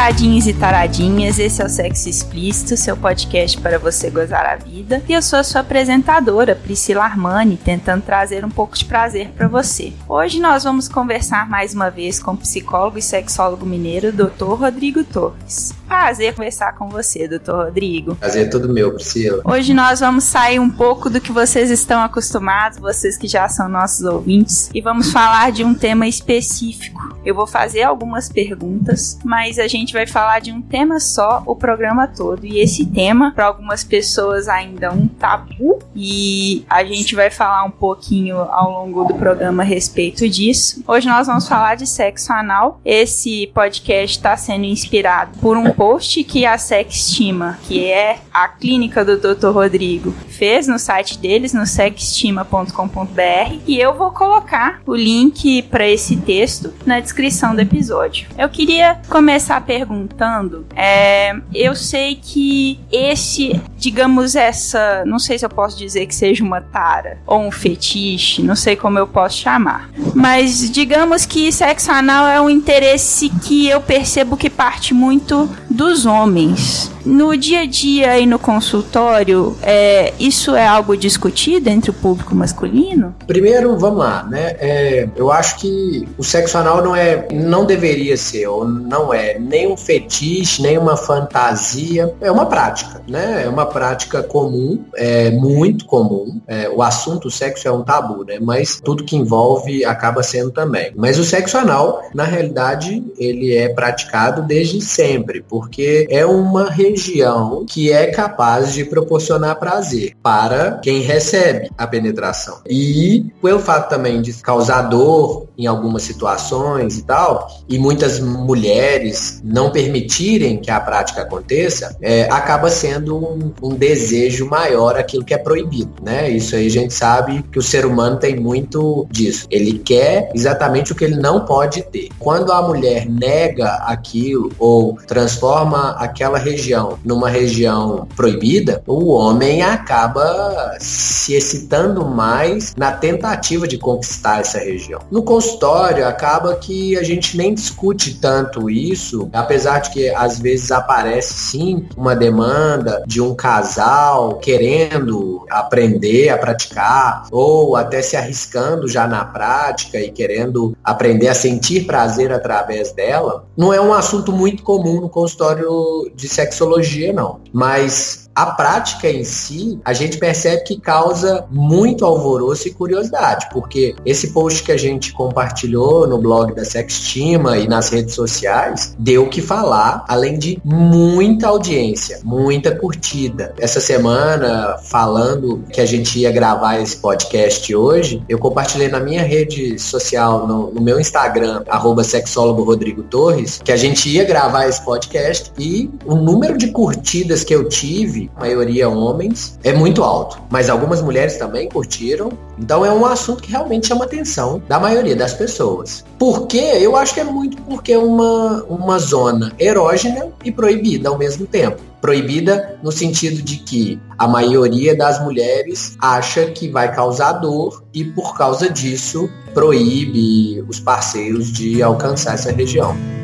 Taradinhos e taradinhas, esse é o Sexo Explícito, seu podcast para você gozar a vida. E eu sou a sua apresentadora, Priscila Armani, tentando trazer um pouco de prazer para você. Hoje nós vamos conversar mais uma vez com o psicólogo e sexólogo mineiro, Dr. Rodrigo Torres. Prazer conversar com você, Dr. Rodrigo. Prazer é todo meu, Priscila. Hoje nós vamos sair um pouco do que vocês estão acostumados, vocês que já são nossos ouvintes, e vamos falar de um tema específico. Eu vou fazer algumas perguntas, mas a gente gente vai falar de um tema só o programa todo. E esse tema, para algumas pessoas, ainda é um tabu. E a gente vai falar um pouquinho ao longo do programa a respeito disso. Hoje nós vamos falar de sexo anal. Esse podcast está sendo inspirado por um post que a Sextima, que é a clínica do Dr. Rodrigo, fez no site deles, no sextima.com.br. E eu vou colocar o link para esse texto na descrição do episódio. Eu queria começar perguntando, é, eu sei que esse, digamos, essa, não sei se eu posso dizer que seja uma tara ou um fetiche, não sei como eu posso chamar, mas digamos que sexo anal é um interesse que eu percebo que parte muito dos homens. No dia a dia e no consultório, é, isso é algo discutido entre o público masculino? Primeiro, vamos lá, né? É, eu acho que o sexo anal não é, não deveria ser ou não é nem um fetiche, nem uma fantasia, é uma prática, né? É uma prática comum, é muito comum. É, o assunto sexo é um tabu, né? Mas tudo que envolve acaba sendo também. Mas o sexo anal, na realidade, ele é praticado desde sempre, porque é uma região que é capaz de proporcionar prazer para quem recebe a penetração. E pelo fato também de causar dor em algumas situações e tal, e muitas mulheres não permitirem que a prática aconteça, é, acaba sendo um, um, desejo maior aquilo que é proibido, né? Isso aí a gente sabe que o ser humano tem muito disso. Ele quer exatamente o que ele não pode ter. Quando a mulher nega aquilo ou transforma aquela região numa região proibida, o homem acaba se excitando mais na tentativa de conquistar essa região. No consultório, acaba que a gente nem discute tanto isso, apesar de que às vezes aparece sim uma demanda de um casal querendo aprender a praticar ou até se arriscando já na prática e querendo aprender a sentir prazer através dela, não é um assunto muito comum no consultório de sexologia, não. Mas a prática em si, a gente percebe que causa muito alvoroço e curiosidade, porque esse post que a gente compartilhou no blog da Sextima e nas redes sociais deu que falar, além de muita audiência, muita curtida. Essa semana, falando que a gente ia gravar esse podcast hoje, eu compartilhei na minha rede social, no, no meu Instagram, arroba sexólogo Rodrigo Torres, que a gente ia gravar esse podcast e o número de curtidas que eu tive maioria homens, é muito alto. Mas algumas mulheres também curtiram. Então é um assunto que realmente chama atenção da maioria das pessoas. Por quê? Eu acho que é muito porque é uma, uma zona erógena e proibida ao mesmo tempo. Proibida no sentido de que a maioria das mulheres acha que vai causar dor e por causa disso proíbe os parceiros de alcançar essa região.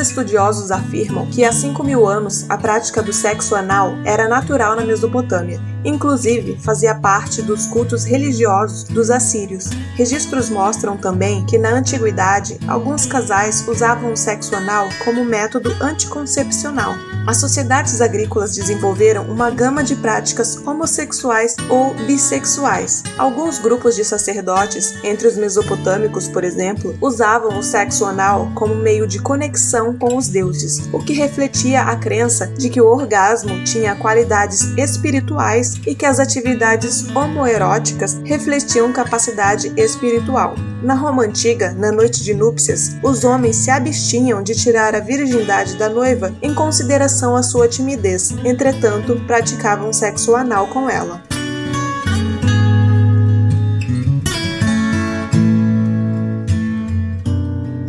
Estudiosos afirmam que há 5 mil anos a prática do sexo anal era natural na Mesopotâmia, inclusive fazia parte dos cultos religiosos dos assírios. Registros mostram também que na antiguidade alguns casais usavam o sexo anal como método anticoncepcional. As sociedades agrícolas desenvolveram uma gama de práticas homossexuais ou bissexuais. Alguns grupos de sacerdotes, entre os mesopotâmicos, por exemplo, usavam o sexo anal como meio de conexão com os deuses, o que refletia a crença de que o orgasmo tinha qualidades espirituais e que as atividades homoeróticas refletiam capacidade espiritual. Na Roma antiga, na noite de núpcias, os homens se abstinham de tirar a virgindade da noiva em consideração à sua timidez, entretanto, praticavam sexo anal com ela.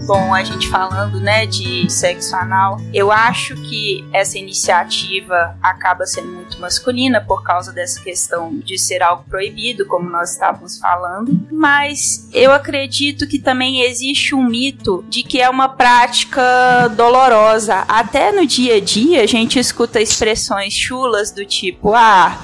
Bom a gente falando, né, de sexo anal. Eu acho que essa iniciativa acaba sendo muito masculina por causa dessa questão de ser algo proibido, como nós estávamos falando, mas eu acredito que também existe um mito de que é uma prática dolorosa. Até no dia a dia a gente escuta expressões chulas do tipo, ah,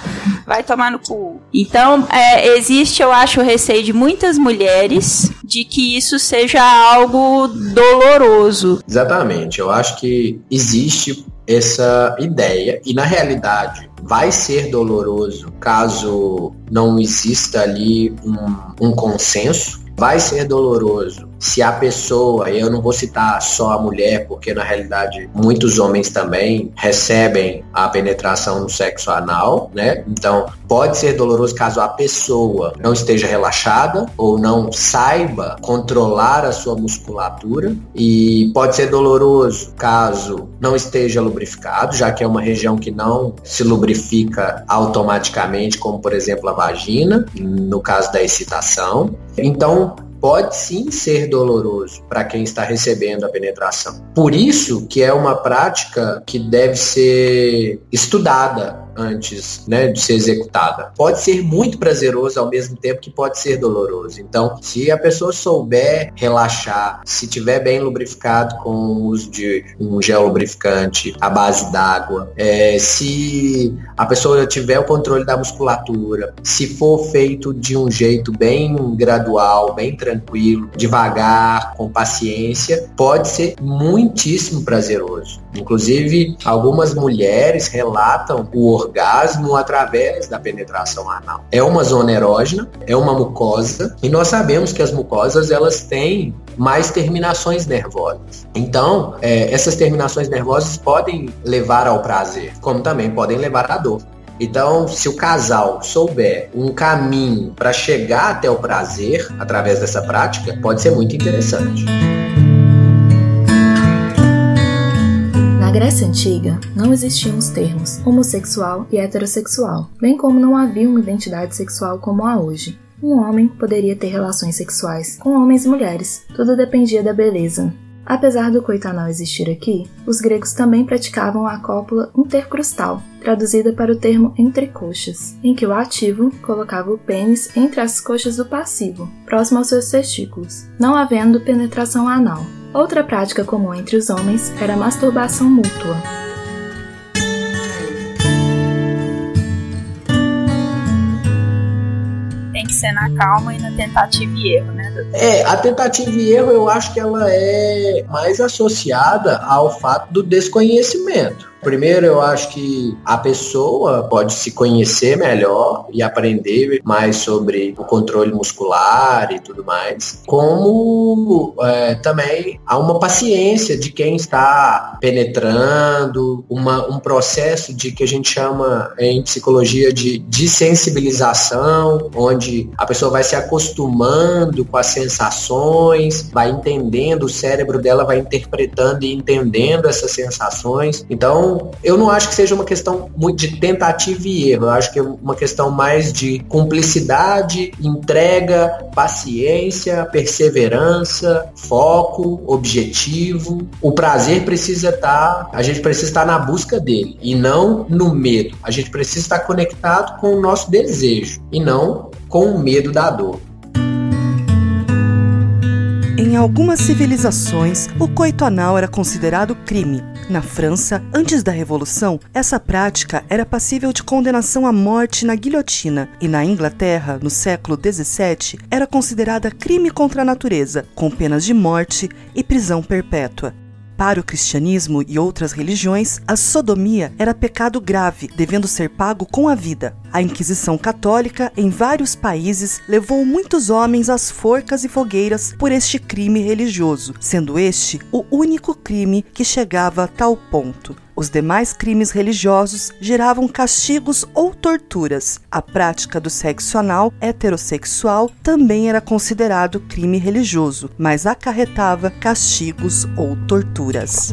vai tomar no cu. Então, é, existe, eu acho, o receio de muitas mulheres de que isso seja algo doloroso. Exatamente. Eu acho que existe essa ideia e na realidade vai ser doloroso caso não exista ali um, um consenso. Vai ser doloroso se a pessoa, eu não vou citar só a mulher, porque na realidade muitos homens também recebem a penetração no sexo anal, né? Então pode ser doloroso caso a pessoa não esteja relaxada ou não saiba controlar a sua musculatura e pode ser doloroso caso não esteja lubrificado, já que é uma região que não se lubrifica automaticamente, como por exemplo a vagina, no caso da excitação. Então, pode sim ser doloroso para quem está recebendo a penetração. Por isso que é uma prática que deve ser estudada antes né, de ser executada. Pode ser muito prazeroso ao mesmo tempo que pode ser doloroso. Então, se a pessoa souber relaxar, se tiver bem lubrificado com o uso de um gel lubrificante à base d'água, é, se a pessoa tiver o controle da musculatura, se for feito de um jeito bem gradual, bem tranquilo, devagar, com paciência, pode ser muitíssimo prazeroso. Inclusive, algumas mulheres relatam o orgasmo através da penetração anal. É uma zona erógena, é uma mucosa, e nós sabemos que as mucosas elas têm mais terminações nervosas. Então, é, essas terminações nervosas podem levar ao prazer, como também podem levar à dor. Então, se o casal souber um caminho para chegar até o prazer através dessa prática, pode ser muito interessante. Grécia Antiga, não existiam os termos homossexual e heterossexual, bem como não havia uma identidade sexual como há hoje. Um homem poderia ter relações sexuais com homens e mulheres, tudo dependia da beleza. Apesar do coito anal existir aqui, os gregos também praticavam a cópula intercrustal, traduzida para o termo entre coxas, em que o ativo colocava o pênis entre as coxas do passivo, próximo aos seus testículos, não havendo penetração anal. Outra prática comum entre os homens era a masturbação mútua. Que ser na calma e na tentativa e erro, né? É, a tentativa e erro eu acho que ela é mais associada ao fato do desconhecimento. Primeiro, eu acho que a pessoa pode se conhecer melhor e aprender mais sobre o controle muscular e tudo mais. Como é, também há uma paciência de quem está penetrando, uma, um processo de que a gente chama em psicologia de desensibilização, onde a pessoa vai se acostumando com as sensações, vai entendendo, o cérebro dela vai interpretando e entendendo essas sensações. Então, eu não acho que seja uma questão muito de tentativa e erro. Eu acho que é uma questão mais de cumplicidade, entrega, paciência, perseverança, foco, objetivo. O prazer precisa estar, tá, a gente precisa estar na busca dele e não no medo. A gente precisa estar conectado com o nosso desejo e não com o medo da dor. Em algumas civilizações, o coito anal era considerado crime. Na França, antes da Revolução, essa prática era passível de condenação à morte na guilhotina, e na Inglaterra, no século XVII, era considerada crime contra a natureza, com penas de morte e prisão perpétua. Para o cristianismo e outras religiões, a sodomia era pecado grave, devendo ser pago com a vida. A Inquisição Católica, em vários países, levou muitos homens às forcas e fogueiras por este crime religioso, sendo este o único crime que chegava a tal ponto. Os demais crimes religiosos geravam castigos ou torturas. A prática do sexo anal heterossexual também era considerado crime religioso, mas acarretava castigos ou torturas.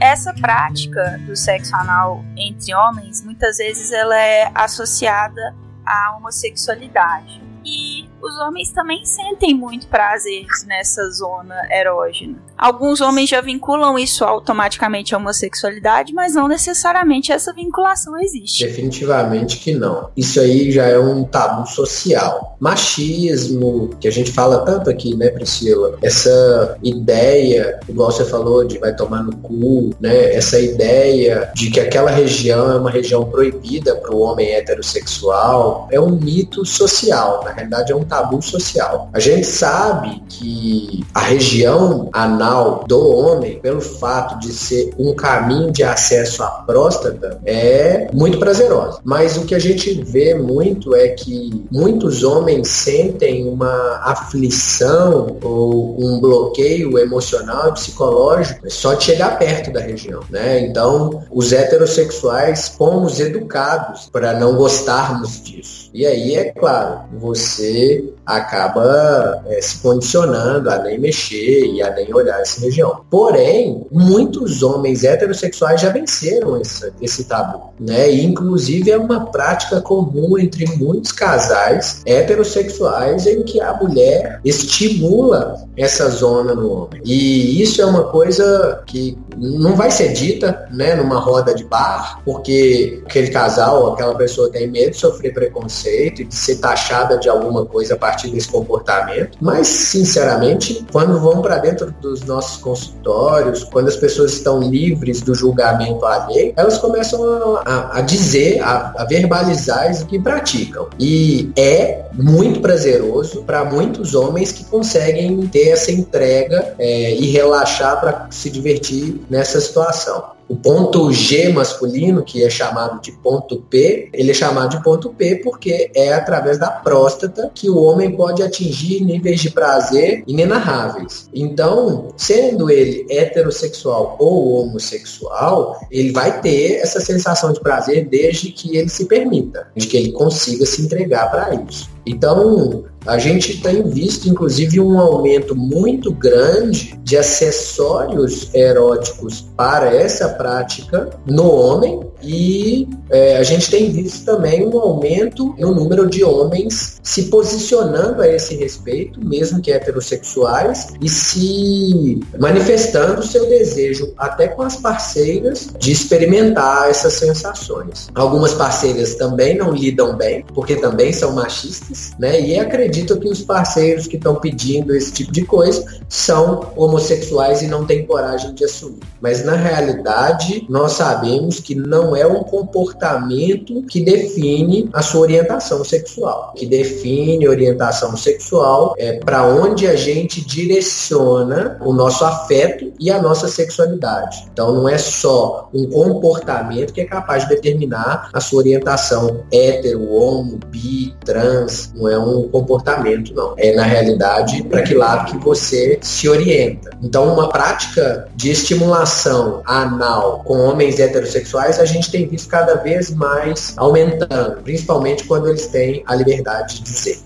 Essa prática do sexo anal entre homens, muitas vezes ela é associada à homossexualidade. E os homens também sentem muito prazer nessa zona erógena. Alguns homens já vinculam isso automaticamente à homossexualidade, mas não necessariamente essa vinculação existe. Definitivamente que não. Isso aí já é um tabu social. Machismo, que a gente fala tanto aqui, né, Priscila? Essa ideia, igual você falou, de vai tomar no cu, né? Essa ideia de que aquela região é uma região proibida para o homem heterossexual, é um mito social. Na realidade, é um tabu social. A gente sabe que a região anal do homem, pelo fato de ser um caminho de acesso à próstata, é muito prazerosa. Mas o que a gente vê muito é que muitos homens sentem uma aflição ou um bloqueio emocional e psicológico só de chegar perto da região, né? Então, os heterossexuais fomos educados para não gostarmos disso. E aí, é claro, você acaba é, se condicionando a nem mexer e a nem olhar essa região. Porém, muitos homens heterossexuais já venceram esse, esse tabu, né? E, inclusive é uma prática comum entre muitos casais heterossexuais em que a mulher estimula essa zona no homem. E isso é uma coisa que não vai ser dita, né, numa roda de bar, porque aquele casal, aquela pessoa tem medo de sofrer preconceito e de ser taxada de alguma coisa a partir desse comportamento. Mas, sinceramente, quando vão para dentro dos nossos consultórios, quando as pessoas estão livres do julgamento alheio, elas começam a, a dizer, a, a verbalizar o que praticam. E é muito prazeroso para muitos homens que conseguem ter essa entrega é, e relaxar para se divertir nessa situação. O ponto G masculino, que é chamado de ponto P, ele é chamado de ponto P porque é através da próstata que o homem pode atingir níveis de prazer inenarráveis. Então, sendo ele heterossexual ou homossexual, ele vai ter essa sensação de prazer desde que ele se permita, de que ele consiga se entregar para isso. Então, a gente tem visto, inclusive, um aumento muito grande de acessórios eróticos para essa prática no homem e é, a gente tem visto também um aumento no número de homens se posicionando a esse respeito, mesmo que heterossexuais, e se manifestando seu desejo, até com as parceiras, de experimentar essas sensações. Algumas parceiras também não lidam bem, porque também são machistas, né? E acreditam que os parceiros que estão pedindo esse tipo de coisa são homossexuais e não têm coragem de assumir. Mas na realidade, nós sabemos que não é um comportamento que define a sua orientação sexual. que define orientação sexual é para onde a gente direciona o nosso afeto e a nossa sexualidade. Então não é só um comportamento que é capaz de determinar a sua orientação hétero, homo, bi, trans. Não é um comportamento, não. É na realidade para que lado que você se orienta. Então uma prática de estimulação anal com homens heterossexuais a gente tem visto cada vez mais aumentando, principalmente quando eles têm a liberdade de dizer.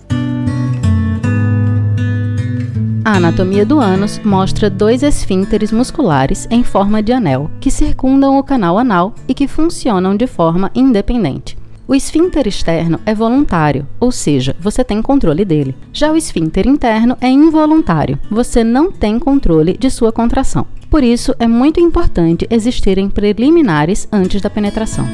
A anatomia do ânus mostra dois esfínteres musculares em forma de anel que circundam o canal anal e que funcionam de forma independente. O esfíncter externo é voluntário, ou seja, você tem controle dele. Já o esfíncter interno é involuntário, você não tem controle de sua contração. Por isso, é muito importante existirem preliminares antes da penetração.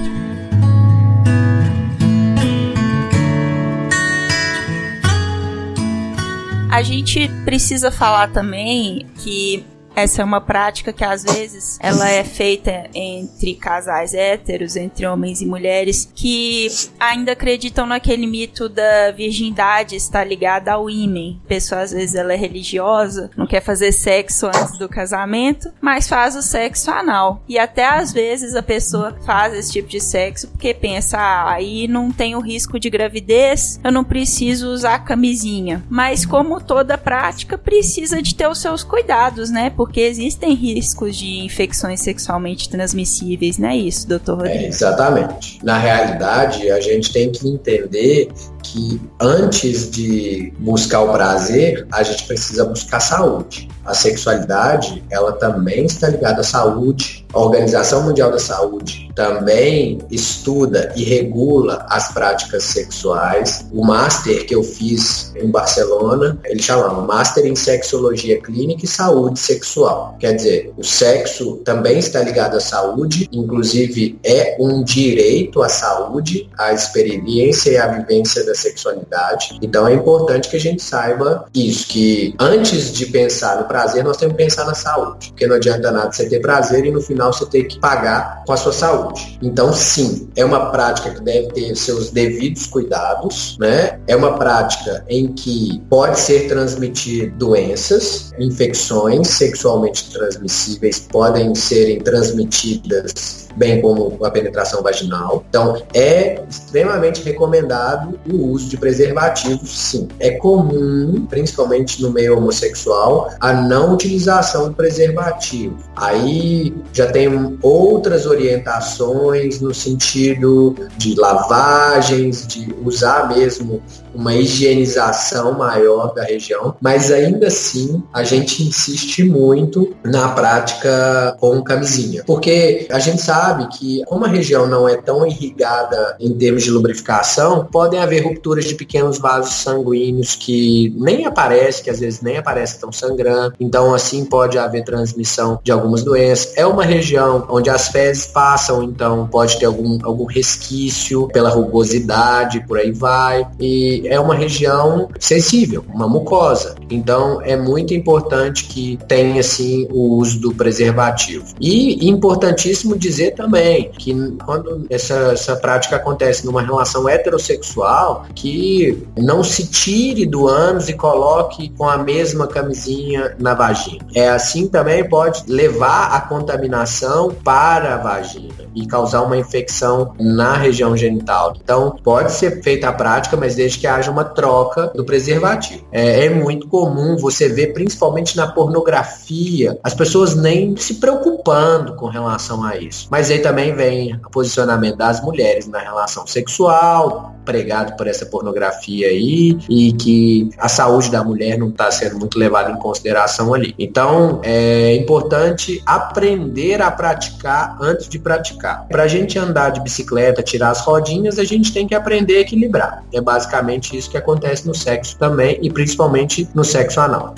A gente precisa falar também que essa é uma prática que às vezes ela é feita entre casais héteros, entre homens e mulheres, que ainda acreditam naquele mito da virgindade estar ligada ao ímen. A pessoa às vezes ela é religiosa, não quer fazer sexo antes do casamento, mas faz o sexo anal. E até às vezes a pessoa faz esse tipo de sexo porque pensa, ah, aí não tem o risco de gravidez, eu não preciso usar camisinha. Mas como toda prática precisa de ter os seus cuidados, né? Existem riscos de infecções sexualmente transmissíveis, não é isso, doutor Rodrigo? É, exatamente. Na realidade, a gente tem que entender que antes de buscar o prazer, a gente precisa buscar saúde. A sexualidade, ela também está ligada à saúde. A Organização Mundial da Saúde também estuda e regula as práticas sexuais. O master que eu fiz em Barcelona, ele chamava Master em Sexologia Clínica e Saúde Sexual. Quer dizer, o sexo também está ligado à saúde, inclusive é um direito à saúde, à experiência e à vivência da sexualidade. Então é importante que a gente saiba isso, que antes de pensar no prazer, nós temos que pensar na saúde. Porque não adianta nada você ter prazer e no final você ter que pagar com a sua saúde. Então, sim, é uma prática que deve ter seus devidos cuidados, né? É uma prática em que pode ser transmitir doenças, infecções sexualmente transmissíveis podem serem transmitidas bem como a penetração vaginal. Então, é extremamente recomendado o uso de preservativos, sim. É comum, principalmente no meio homossexual, a não utilização do preservativo. Aí já tem outras orientações no sentido de lavagens, de usar mesmo uma higienização maior da região, mas ainda assim a gente insiste muito na prática com camisinha, porque a gente sabe sabe que, como a região não é tão irrigada em termos de lubrificação, podem haver rupturas de pequenos vasos sanguíneos que nem aparecem, que às vezes nem aparecem tão sangrando. Então, assim, pode haver transmissão de algumas doenças. É uma região onde as fezes passam, então pode ter algum, algum resquício pela rugosidade, por aí vai. E é uma região sensível, uma mucosa. Então, é muito importante que tenha, assim, o uso do preservativo. E importantíssimo dizer também que quando essa, essa prática acontece numa relação heterossexual, que não se tire do ânus e coloque com a mesma camisinha na vagina. É assim também pode levar a contaminação para a vagina e causar uma infecção na região genital. Então, pode ser feita a prática, mas desde que haja uma troca do preservativo. É, é muito comum você ver, principalmente na pornografia, as pessoas nem se preocupando com relação a isso. Mas aí também vem o posicionamento das mulheres na relação sexual, pregado por essa pornografia aí, e que a saúde da mulher não está sendo muito levada em consideração ali. Então, é importante aprender a praticar antes de praticar praticar. Para a gente andar de bicicleta, tirar as rodinhas, a gente tem que aprender a equilibrar. É basicamente isso que acontece no sexo também e principalmente no sexo anal.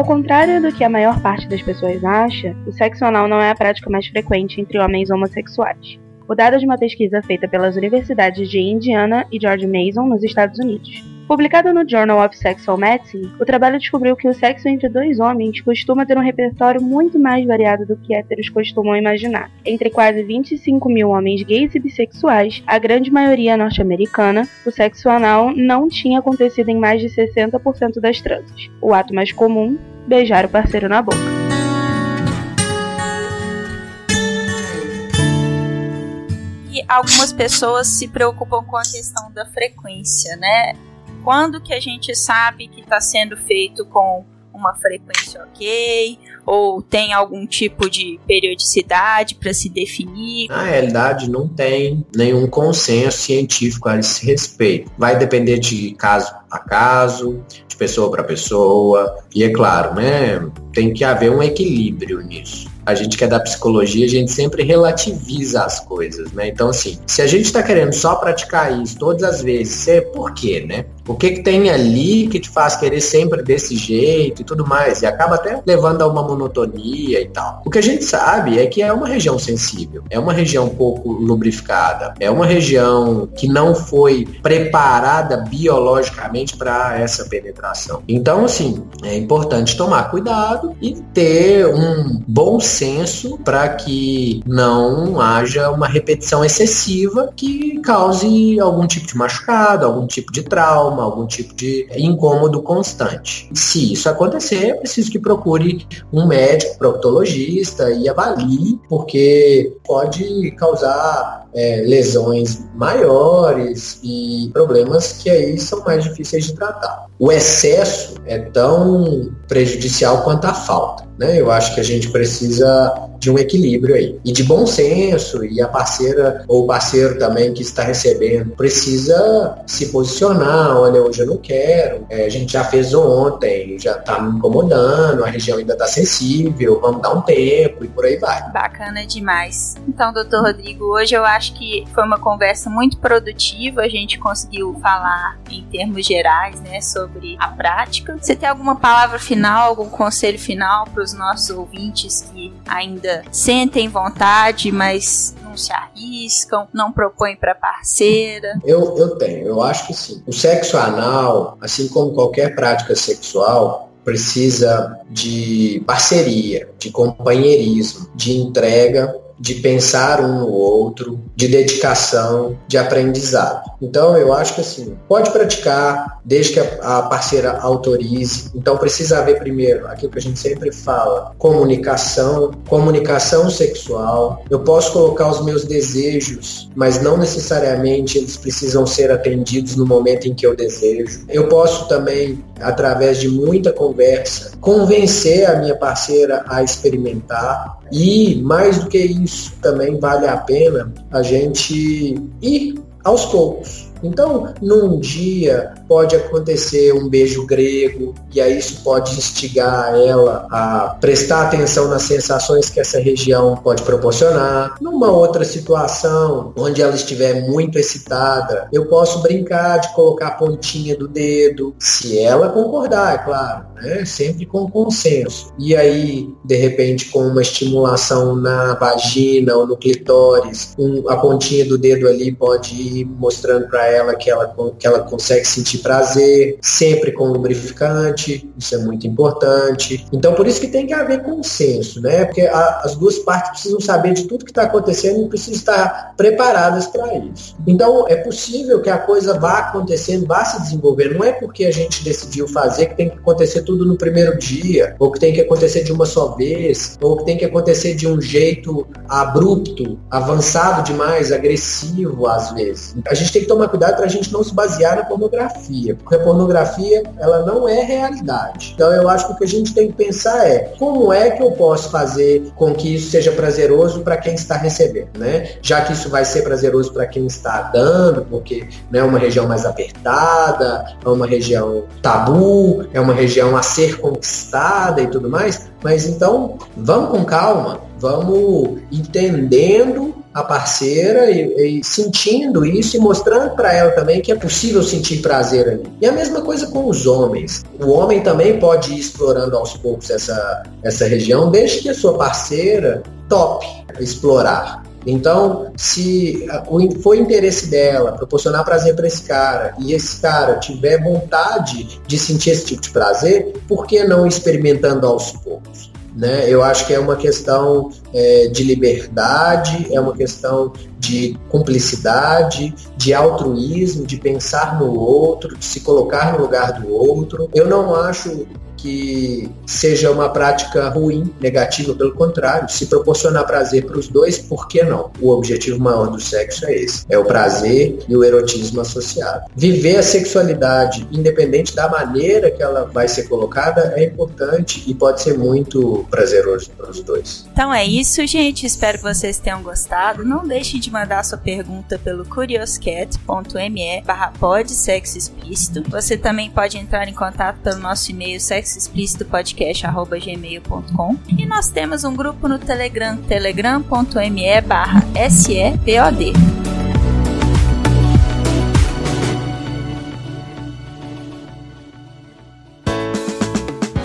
Ao contrário do que a maior parte das pessoas acha, o sexo anal não é a prática mais frequente entre homens homossexuais. O dado de uma pesquisa feita pelas universidades de Indiana e George Mason, nos Estados Unidos. Publicado no Journal of Sexual Medicine, o trabalho descobriu que o sexo entre dois homens costuma ter um repertório muito mais variado do que héteros costumam imaginar. Entre quase 25 mil homens gays e bissexuais, a grande maioria norte-americana, o sexo anal não tinha acontecido em mais de 60% das transes. O ato mais comum, beijar o parceiro na boca. E algumas pessoas se preocupam com a questão da frequência, né? Quando que a gente sabe que está sendo feito com uma frequência ok? Ou tem algum tipo de periodicidade para se definir? Na realidade, não tem nenhum consenso científico a esse respeito. Vai depender de caso a caso, de pessoa para pessoa, e é claro, né? Tem que haver um equilíbrio nisso a gente que é da psicologia, a gente sempre relativiza as coisas, né? Então, assim, se a gente está querendo só praticar isso todas as vezes, é por quê, né? O que, que tem ali que te faz querer sempre desse jeito e tudo mais? E acaba até levando a uma monotonia e tal. O que a gente sabe é que é uma região sensível, é uma região pouco lubrificada, é uma região que não foi preparada biologicamente para essa penetração. Então, assim, é importante tomar cuidado e ter um bom senso para que não haja uma repetição excessiva que cause algum tipo de machucado, algum tipo de trauma, algum tipo de incômodo constante. Se isso acontecer, é preciso que procure um médico proctologista e avalie, porque pode causar é, lesões maiores e problemas que aí são mais difíceis de tratar. O excesso é tão prejudicial quanto a falta. Né? Eu acho que a gente precisa de um equilíbrio aí. E de bom senso, e a parceira ou o parceiro também que está recebendo precisa se posicionar, olha, hoje eu não quero, é, a gente já fez ontem, já está me incomodando, a região ainda está sensível, vamos dar um tempo e por aí vai. Bacana demais. Então, doutor Rodrigo, hoje eu acho que foi uma conversa muito produtiva, a gente conseguiu falar em termos gerais, né, sobre a prática. Você tem alguma palavra final, algum conselho final para os nossos ouvintes que ainda sentem vontade, mas não se arriscam, não propõem para parceira? Eu, eu tenho, eu acho que sim. O sexo anal, assim como qualquer prática sexual, precisa de parceria, de companheirismo, de entrega de pensar um no outro, de dedicação, de aprendizado. Então eu acho que assim, pode praticar desde que a, parceira autorize. Então precisa haver primeiro aquilo que a gente sempre fala, comunicação, comunicação sexual. Eu posso colocar os meus desejos, mas não necessariamente eles precisam ser atendidos no momento em que eu desejo. Eu posso também através de muita conversa convencer a minha parceira a experimentar e mais do que isso, também vale a pena a gente ir aos poucos. Então, num dia pode acontecer um beijo grego e aí isso pode instigar ela a prestar atenção nas sensações que essa região pode proporcionar. Numa outra situação, onde ela estiver muito excitada, eu posso brincar de colocar a pontinha do dedo, se ela concordar, é claro, né? Sempre com consenso. E aí, de repente, com uma estimulação na vagina ou no clitóris, um, a pontinha do dedo ali pode ir mostrando para ela que ela, que ela consegue sentir prazer, sempre com lubrificante, isso é muito importante. Então, por isso que tem que haver consenso, né? Porque a, as duas partes precisam saber de tudo que está acontecendo e precisam estar preparadas para isso. Então, é possível que a coisa vá acontecendo, vá se desenvolver. Não é porque a gente decidiu fazer que tem que acontecer tudo no primeiro dia, ou que tem que acontecer de uma só vez, ou que tem que acontecer de um jeito abrupto, avançado demais, agressivo às vezes. A gente tem que tomar cuidado cuidado para a gente não se basear na pornografia, porque a pornografia ela não é realidade. Então eu acho que o que a gente tem que pensar é como é que eu posso fazer com que isso seja prazeroso para quem está recebendo, né? Já que isso vai ser prazeroso para quem está dando, porque né, é uma região mais apertada, é uma região tabu, é uma região a ser conquistada e tudo mais. Mas então vamos com calma, vamos entendendo a parceira e, e, sentindo isso e mostrando para ela também que é possível sentir prazer ali. E a mesma coisa com os homens. O homem também pode ir explorando aos poucos essa, essa região, desde que a sua parceira tope explorar. Então, se for interesse dela proporcionar prazer para esse cara e esse cara tiver vontade de sentir esse tipo de prazer, por que não experimentando aos poucos? Né? Eu acho que é uma questão é, de liberdade, é uma questão de cumplicidade, de altruísmo, de pensar no outro, de se colocar no lugar do outro. Eu não acho que seja uma prática ruim, negativa, pelo contrário, se proporcionar prazer para os dois, por que não? O objetivo maior do sexo é esse, é o prazer e o erotismo associado. Viver a sexualidade, independente da maneira que ela vai ser colocada, é importante e pode ser muito prazeroso para os dois. Então é isso, gente. Espero que vocês tenham gostado. Não deixe de mandar sua pergunta pelo curioscat.me barra explícito. Você também pode entrar em contato pelo nosso e-mail sexo sexoexplicitopodcast.gmail.com E nós temos um grupo no Telegram, telegram.me barra SEPOD.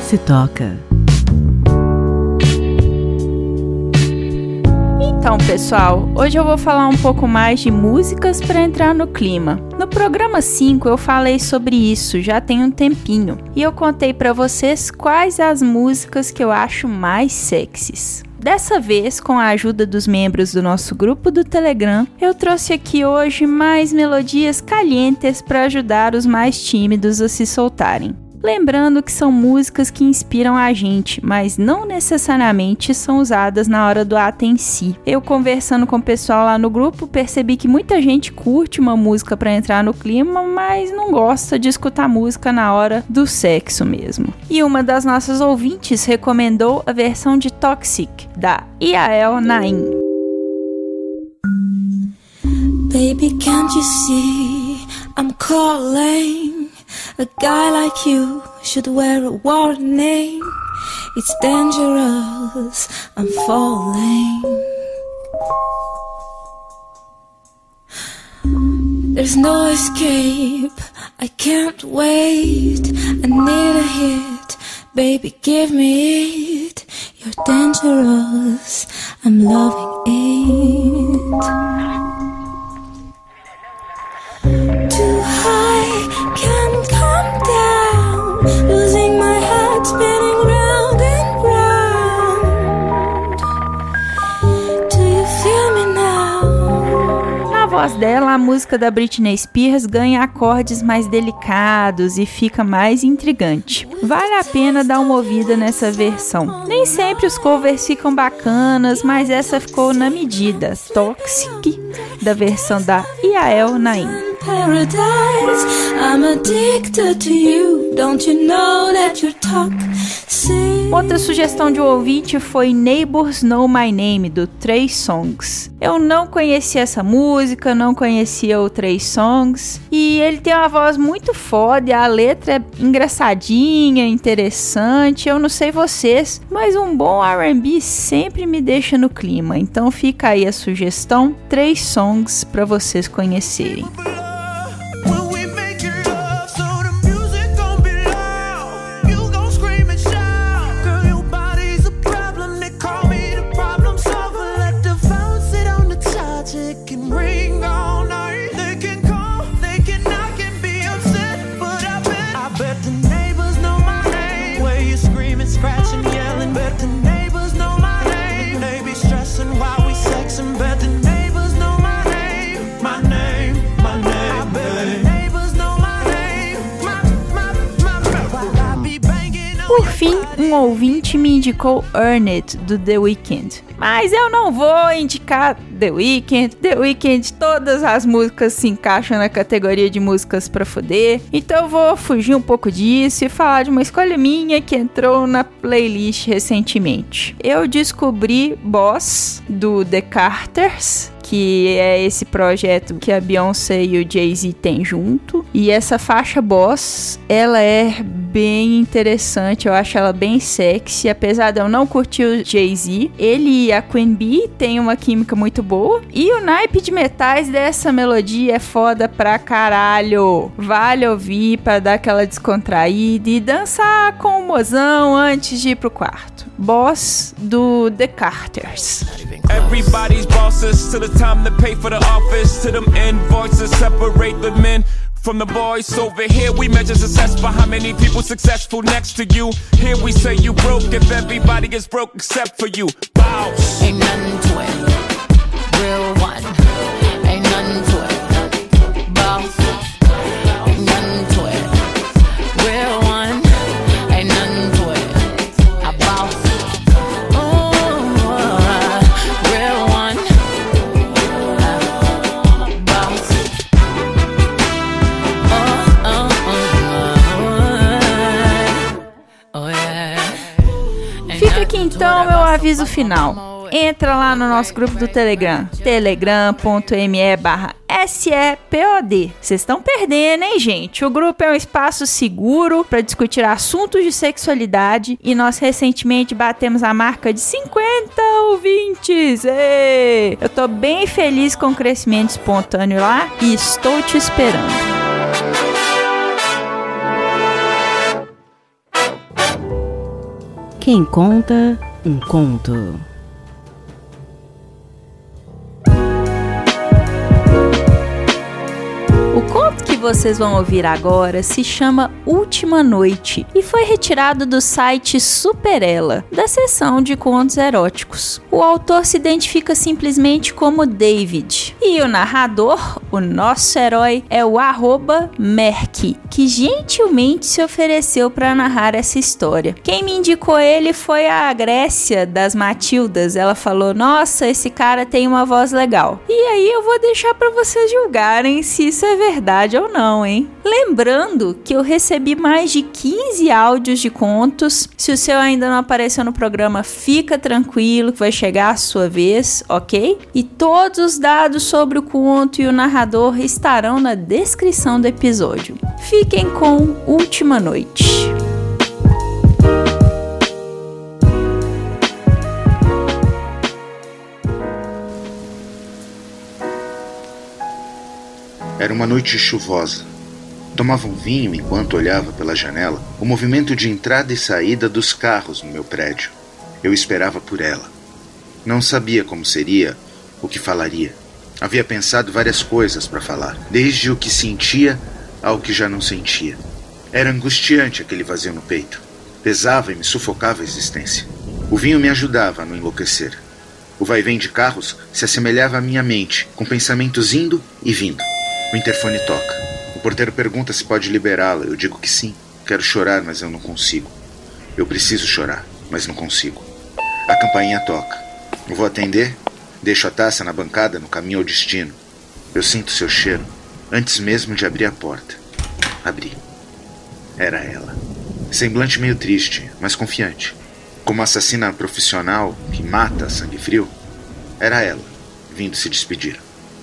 Se toca. Então, pessoal, hoje eu vou falar um pouco mais de músicas para entrar no clima. No programa 5 eu falei sobre isso já tem um tempinho e eu contei para vocês quais as músicas que eu acho mais sexys. Dessa vez, com a ajuda dos membros do nosso grupo do Telegram, eu trouxe aqui hoje mais melodias calientes para ajudar os mais tímidos a se soltarem. Lembrando que são músicas que inspiram a gente, mas não necessariamente são usadas na hora do ato em si. Eu conversando com o pessoal lá no grupo, percebi que muita gente curte uma música para entrar no clima, mas não gosta de escutar música na hora do sexo mesmo. E uma das nossas ouvintes recomendou a versão de Toxic da Iael Naim. Baby, can't you see I'm calling? A guy like you should wear a warning. It's dangerous, I'm falling. There's no escape, I can't wait. I need a hit, baby, give me it. You're dangerous, I'm loving it. Voz dela, a música da Britney Spears ganha acordes mais delicados e fica mais intrigante. Vale a pena dar uma ouvida nessa versão. Nem sempre os covers ficam bacanas, mas essa ficou na medida. Toxic, da versão da Iael Naim paradise. I'm addicted to you. Don't you know that you're toxic? Outra sugestão de um ouvinte foi Neighbors Know My Name, do Três Songs. Eu não conhecia essa música, não conhecia o Três Songs. E ele tem uma voz muito foda, a letra é engraçadinha, interessante. Eu não sei vocês, mas um bom RB sempre me deixa no clima. Então fica aí a sugestão: Três Songs para vocês conhecerem. Um ouvinte me indicou Earn It do The Weeknd. Mas eu não vou indicar The Weeknd. The Weeknd, todas as músicas se encaixam na categoria de músicas pra fuder. Então eu vou fugir um pouco disso e falar de uma escolha minha que entrou na playlist recentemente. Eu descobri Boss do The Carters que é esse projeto que a Beyoncé e o Jay-Z têm junto. E essa faixa Boss, ela é bem interessante, eu acho ela bem sexy, apesar de eu não curtir o Jay-Z. Ele e a Queen Bee têm uma química muito boa. E o naipe de metais dessa melodia é foda pra caralho. Vale ouvir para dar aquela descontraída e dançar com o mozão antes de ir pro quarto. Boss do The Carters. Everybody's bosses to the time to pay for the office. To them invoices, separate the men from the boys over here. We measure success by how many people successful next to you. Here we say you broke if everybody is broke except for you. Ain't nothing to it. Aviso final. Entra lá no nosso grupo do Telegram, telegram.me barra SEPOD. Vocês estão perdendo, hein, gente? O grupo é um espaço seguro para discutir assuntos de sexualidade e nós recentemente batemos a marca de 50 ouvintes. Ei! Eu tô bem feliz com o crescimento espontâneo lá e estou te esperando. Quem conta um conto. Vocês vão ouvir agora se chama Última Noite e foi retirado do site Superela, da seção de contos eróticos. O autor se identifica simplesmente como David e o narrador, o nosso herói, é o arroba Merck, que gentilmente se ofereceu para narrar essa história. Quem me indicou ele foi a Grécia das Matildas. Ela falou: Nossa, esse cara tem uma voz legal. E aí eu vou deixar para vocês julgarem se isso é verdade ou não não, hein? Lembrando que eu recebi mais de 15 áudios de contos. Se o seu ainda não apareceu no programa, fica tranquilo que vai chegar a sua vez, ok? E todos os dados sobre o conto e o narrador estarão na descrição do episódio. Fiquem com Última Noite. Era uma noite chuvosa. Tomava um vinho enquanto olhava pela janela o movimento de entrada e saída dos carros no meu prédio. Eu esperava por ela. Não sabia como seria, o que falaria. Havia pensado várias coisas para falar, desde o que sentia ao que já não sentia. Era angustiante aquele vazio no peito. Pesava e me sufocava a existência. O vinho me ajudava a não enlouquecer. O vai-vem de carros se assemelhava à minha mente, com pensamentos indo e vindo. O interfone toca. O porteiro pergunta se pode liberá-la. Eu digo que sim. Quero chorar, mas eu não consigo. Eu preciso chorar, mas não consigo. A campainha toca. Eu vou atender, deixo a taça na bancada no caminho ao destino. Eu sinto seu cheiro antes mesmo de abrir a porta. Abri. Era ela. Semblante meio triste, mas confiante. Como assassina profissional que mata a sangue frio, era ela, vindo se despedir.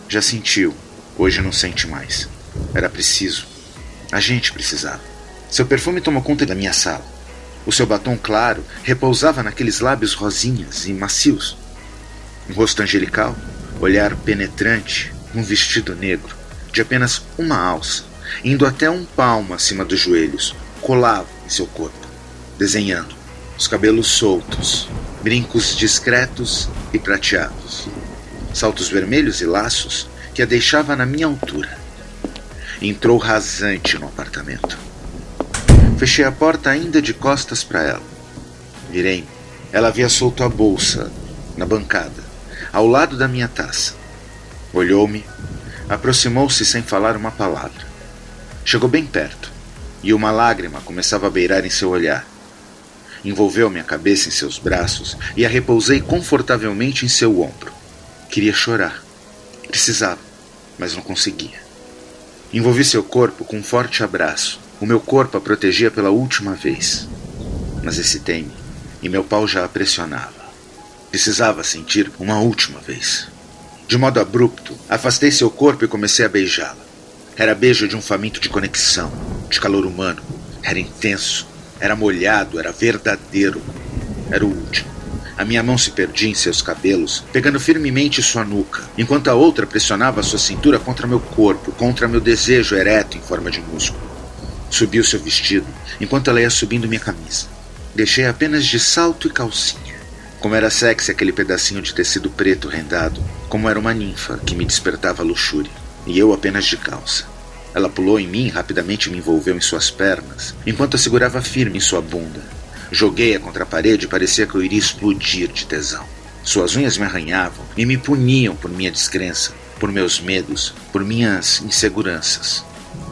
Já sentiu Hoje não sente mais. Era preciso. A gente precisava. Seu perfume tomou conta da minha sala. O seu batom claro repousava naqueles lábios rosinhas e macios. Um rosto angelical, olhar penetrante, um vestido negro, de apenas uma alça, indo até um palmo acima dos joelhos, colava em seu corpo, desenhando os cabelos soltos, brincos discretos e prateados, saltos vermelhos e laços que a deixava na minha altura. Entrou rasante no apartamento. Fechei a porta ainda de costas para ela. Virei-me. Ela havia solto a bolsa na bancada, ao lado da minha taça. Olhou-me, aproximou-se sem falar uma palavra. Chegou bem perto, e uma lágrima começava a beirar em seu olhar. Envolveu minha cabeça em seus braços e a repousei confortavelmente em seu ombro. Queria chorar. Precisava, mas não conseguia. Envolvi seu corpo com um forte abraço. O meu corpo a protegia pela última vez. Mas excitei-me e meu pau já a pressionava. Precisava sentir uma última vez. De modo abrupto, afastei seu corpo e comecei a beijá-la. Era beijo de um faminto de conexão, de calor humano. Era intenso, era molhado, era verdadeiro. Era o último. A minha mão se perdia em seus cabelos, pegando firmemente sua nuca, enquanto a outra pressionava sua cintura contra meu corpo, contra meu desejo ereto em forma de músculo. Subiu seu vestido, enquanto ela ia subindo minha camisa. Deixei apenas de salto e calcinha. Como era sexy aquele pedacinho de tecido preto rendado, como era uma ninfa que me despertava luxúria, e eu apenas de calça. Ela pulou em mim e rapidamente me envolveu em suas pernas, enquanto a segurava firme em sua bunda, Joguei-a contra a parede e parecia que eu iria explodir de tesão. Suas unhas me arranhavam e me puniam por minha descrença, por meus medos, por minhas inseguranças.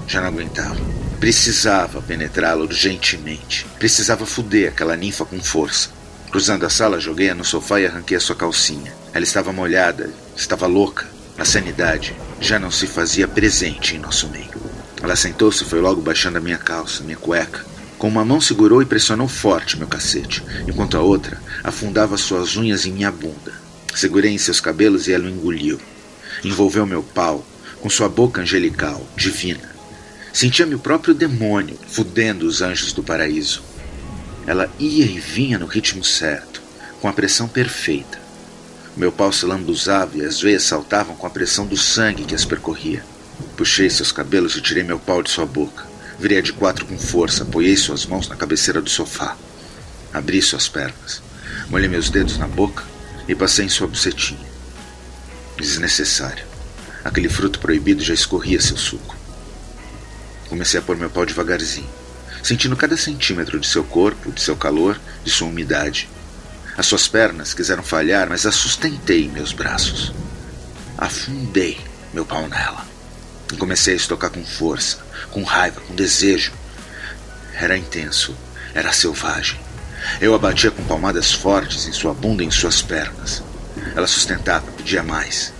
Já não aguentava. Precisava penetrá-la urgentemente. Precisava fuder aquela ninfa com força. Cruzando a sala, joguei-a no sofá e arranquei a sua calcinha. Ela estava molhada, estava louca. A sanidade já não se fazia presente em nosso meio. Ela sentou-se e foi logo baixando a minha calça, minha cueca, com uma mão segurou e pressionou forte meu cacete, enquanto a outra afundava suas unhas em minha bunda. Segurei em seus cabelos e ela o engoliu. Envolveu meu pau com sua boca angelical, divina. Sentia-me o próprio demônio fudendo os anjos do paraíso. Ela ia e vinha no ritmo certo, com a pressão perfeita. Meu pau se lambuzava e as veias saltavam com a pressão do sangue que as percorria. Puxei seus cabelos e tirei meu pau de sua boca. Virei de quatro com força, apoiei suas mãos na cabeceira do sofá. Abri suas pernas, molhei meus dedos na boca e passei em sua bucetinha. Desnecessário. Aquele fruto proibido já escorria seu suco. Comecei a pôr meu pau devagarzinho, sentindo cada centímetro de seu corpo, de seu calor, de sua umidade. As suas pernas quiseram falhar, mas as sustentei em meus braços. Afundei meu pau nela. Comecei a estocar com força, com raiva, com desejo. Era intenso, era selvagem. Eu a batia com palmadas fortes em sua bunda e em suas pernas. Ela sustentava, pedia mais.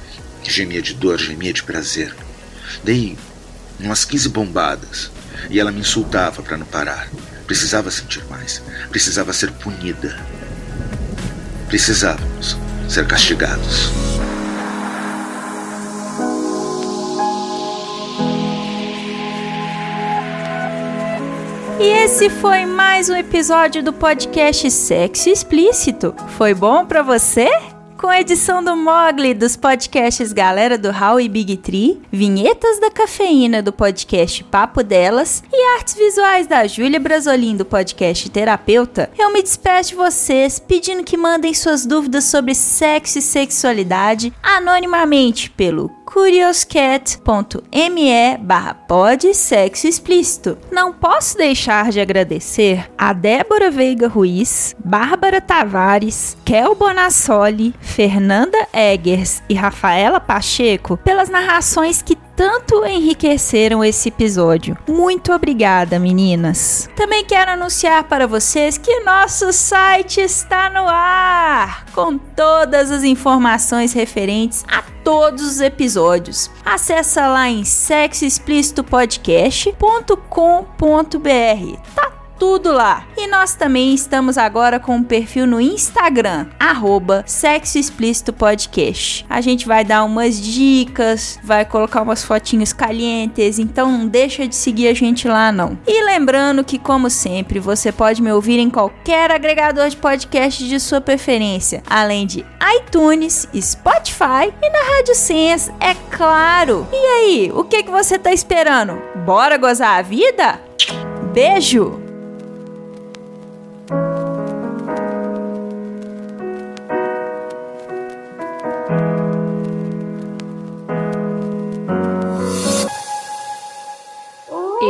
Gemia de dor, gemia de prazer. Dei umas 15 bombadas e ela me insultava para não parar. Precisava sentir mais. Precisava ser punida. Precisávamos ser castigados. E esse foi mais um episódio do podcast Sexo Explícito. Foi bom para você? Com a edição do Mogli dos podcasts Galera do Hall e Big Tree, vinhetas da cafeína do podcast Papo Delas e artes visuais da Júlia Brasolim do podcast Terapeuta, eu me despeço de vocês pedindo que mandem suas dúvidas sobre sexo e sexualidade anonimamente pelo curioscat.me barra pod sexo explícito. Não posso deixar de agradecer a Débora Veiga Ruiz, Bárbara Tavares, Kel Bonassoli, Fernanda Eggers e Rafaela Pacheco pelas narrações que tanto enriqueceram esse episódio. Muito obrigada, meninas. Também quero anunciar para vocês que nosso site está no ar, com todas as informações referentes a todos os episódios. Acesse lá em sexoexplicitopodcast.com.br. Tá tudo lá. E nós também estamos agora com um perfil no Instagram, arroba Sexo Explícito Podcast. A gente vai dar umas dicas, vai colocar umas fotinhos calientes, então não deixa de seguir a gente lá não. E lembrando que, como sempre, você pode me ouvir em qualquer agregador de podcast de sua preferência, além de iTunes, Spotify e na Rádio Sense, é claro. E aí, o que, que você tá esperando? Bora gozar a vida? Beijo!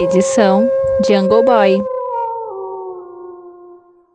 Edição Jungle Boy.